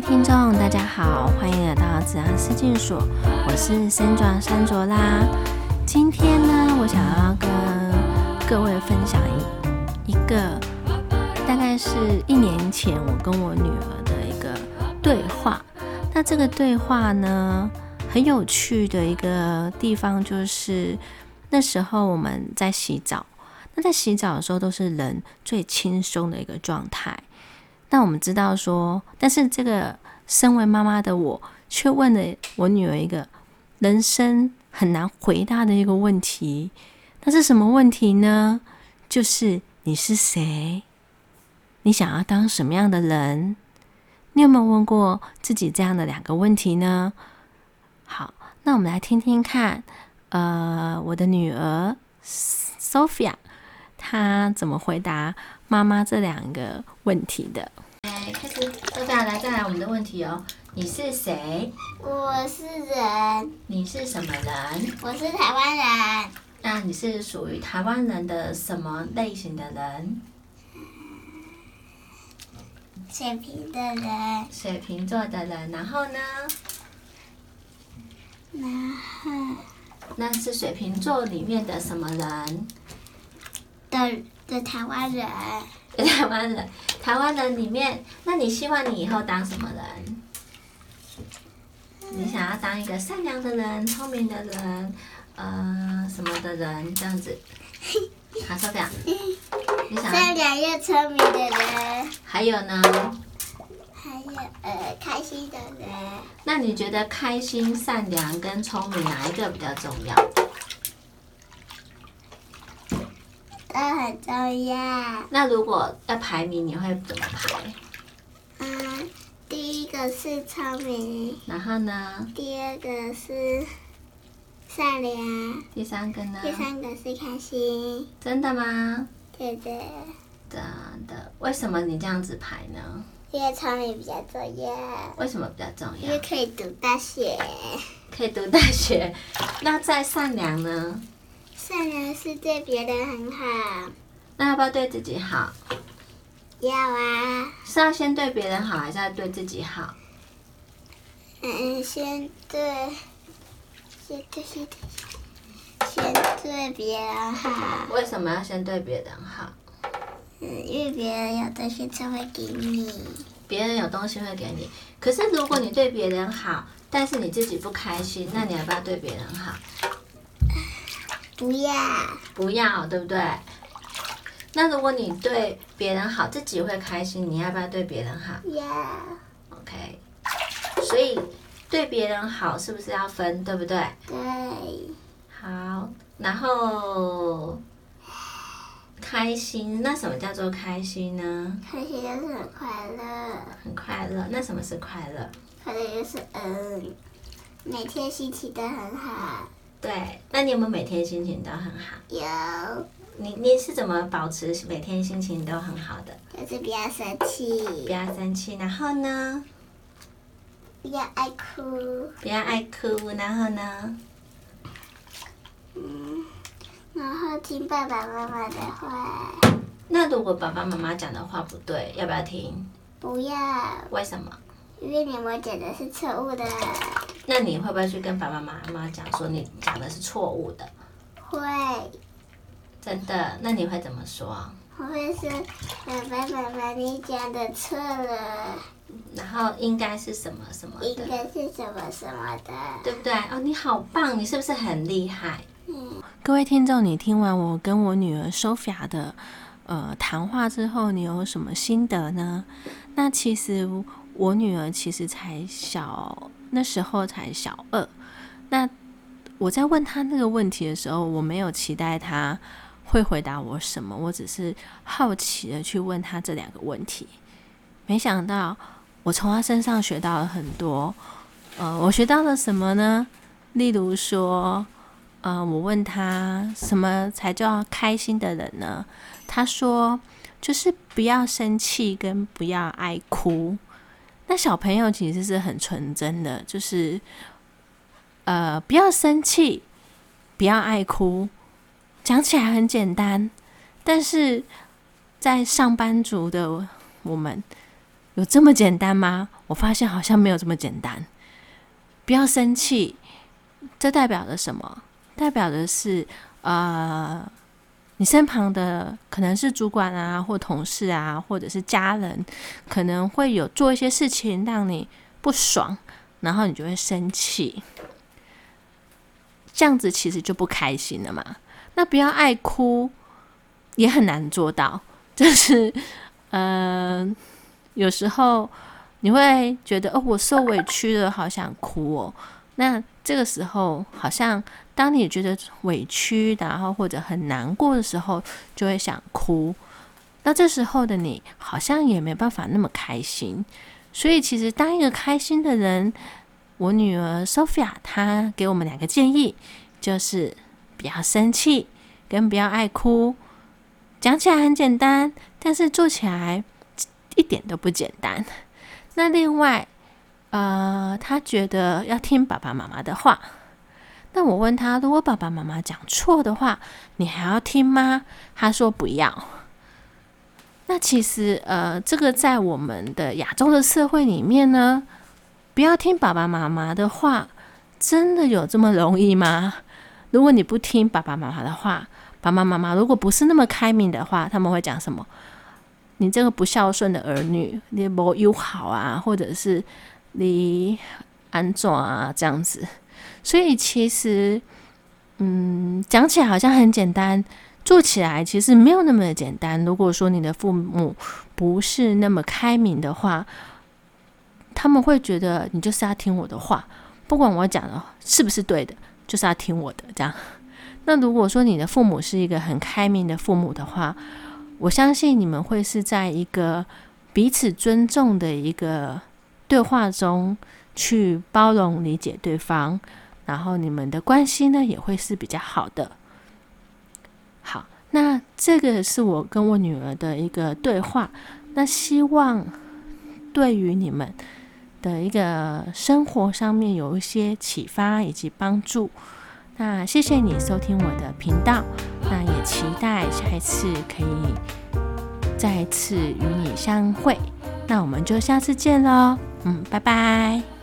听众，大家好，欢迎来到子安思境所，我是山卓山卓啦。今天呢，我想要跟各位分享一一个，大概是一年前我跟我女儿的一个对话。那这个对话呢，很有趣的一个地方就是，那时候我们在洗澡，那在洗澡的时候都是人最轻松的一个状态。那我们知道说，但是这个身为妈妈的我，却问了我女儿一个人生很难回答的一个问题。那是什么问题呢？就是你是谁？你想要当什么样的人？你有没有问过自己这样的两个问题呢？好，那我们来听听看，呃，我的女儿 Sophia 她怎么回答妈妈这两个问题的。来，开始，大家来，再来我们的问题哦。你是谁？我是人。你是什么人？我是台湾人。那你是属于台湾人的什么类型的人？水瓶的人。水瓶座的人，然后呢？然后。那是水瓶座里面的什么人？的的台湾人。台湾人，台湾人里面，那你希望你以后当什么人？你想要当一个善良的人、聪明的人，呃，什么的人这样子？好，手表。你想善良又聪明的人。还有呢？还有呃，开心的人。那你觉得开心、善良跟聪明哪一个比较重要？都很重要。那如果要排名，你会怎么排？嗯，第一个是聪明。然后呢？第二个是善良。第三个呢？第三个是开心。真的吗？对的。真的？为什么你这样子排呢？因为聪明比较重要。为什么比较重要？因为可以读大学。可以读大学。那再善良呢？善良是对别人很好，那要不要对自己好？要啊。是要先对别人好，还是要对自己好？嗯，先对，先对，先对，先对别人好。为什么要先对别人好？嗯，因为别人有东西才会给你。别人有东西会给你，可是如果你对别人好，但是你自己不开心，那你要不要对别人好？不要，不要，对不对？那如果你对别人好，自己会开心，你要不要对别人好？要。OK，所以对别人好是不是要分，对不对？对。好，然后开心，那什么叫做开心呢？开心就是很快乐。很快乐，那什么是快乐？快乐就是嗯，每天心情都很好。对，那你有没有每天心情都很好？有。你你是怎么保持每天心情都很好的？就是不要生气。不要生气，然后呢？不要爱哭。不要爱哭，然后呢？嗯，然后听爸爸妈妈的话。那如果爸爸妈妈讲的话不对，要不要听？不要。为什么？因为你们讲的是错误的。那你会不会去跟爸爸妈妈讲说你讲的是错误的？会。真的？那你会怎么说？我会说爸爸妈妈，你讲的错了。然后应该是什么什么？应该是什么什么的，对不对？哦，你好棒！你是不是很厉害？嗯。各位听众，你听完我跟我女儿 Sophia 的呃谈话之后，你有什么心得呢？那其实。我女儿其实才小，那时候才小二。那我在问她那个问题的时候，我没有期待她会回答我什么，我只是好奇的去问她这两个问题。没想到我从她身上学到了很多。呃，我学到了什么呢？例如说，呃，我问她什么才叫开心的人呢？她说，就是不要生气，跟不要爱哭。那小朋友其实是很纯真的，就是，呃，不要生气，不要爱哭，讲起来很简单，但是在上班族的我们，有这么简单吗？我发现好像没有这么简单。不要生气，这代表着什么？代表的是，呃，你身旁的可能是主管啊，或同事啊，或者是家人，可能会有做一些事情让你不爽，然后你就会生气。这样子其实就不开心了嘛。那不要爱哭，也很难做到。就是，嗯，有时候你会觉得哦，我受委屈了，好想哭哦。那这个时候，好像当你觉得委屈，然后或者很难过的时候，就会想哭。那这时候的你，好像也没办法那么开心。所以，其实当一个开心的人，我女儿 Sophia 她给我们两个建议，就是不要生气，跟不要爱哭。讲起来很简单，但是做起来一点都不简单。那另外，呃，他觉得要听爸爸妈妈的话。那我问他，如果爸爸妈妈讲错的话，你还要听吗？他说不要。那其实，呃，这个在我们的亚洲的社会里面呢，不要听爸爸妈妈的话，真的有这么容易吗？如果你不听爸爸妈妈的话，爸爸妈妈如果不是那么开明的话，他们会讲什么？你这个不孝顺的儿女，你不友好啊，或者是你安怎啊这样子。所以其实，嗯，讲起来好像很简单，做起来其实没有那么简单。如果说你的父母不是那么开明的话，他们会觉得你就是要听我的话，不管我讲的是不是对的，就是要听我的这样。那如果说你的父母是一个很开明的父母的话，我相信你们会是在一个彼此尊重的一个对话中去包容理解对方，然后你们的关系呢也会是比较好的。好，那这个是我跟我女儿的一个对话，那希望对于你们的一个生活上面有一些启发以及帮助。那谢谢你收听我的频道，那也期待下一次可以再次与你相会，那我们就下次见喽，嗯，拜拜。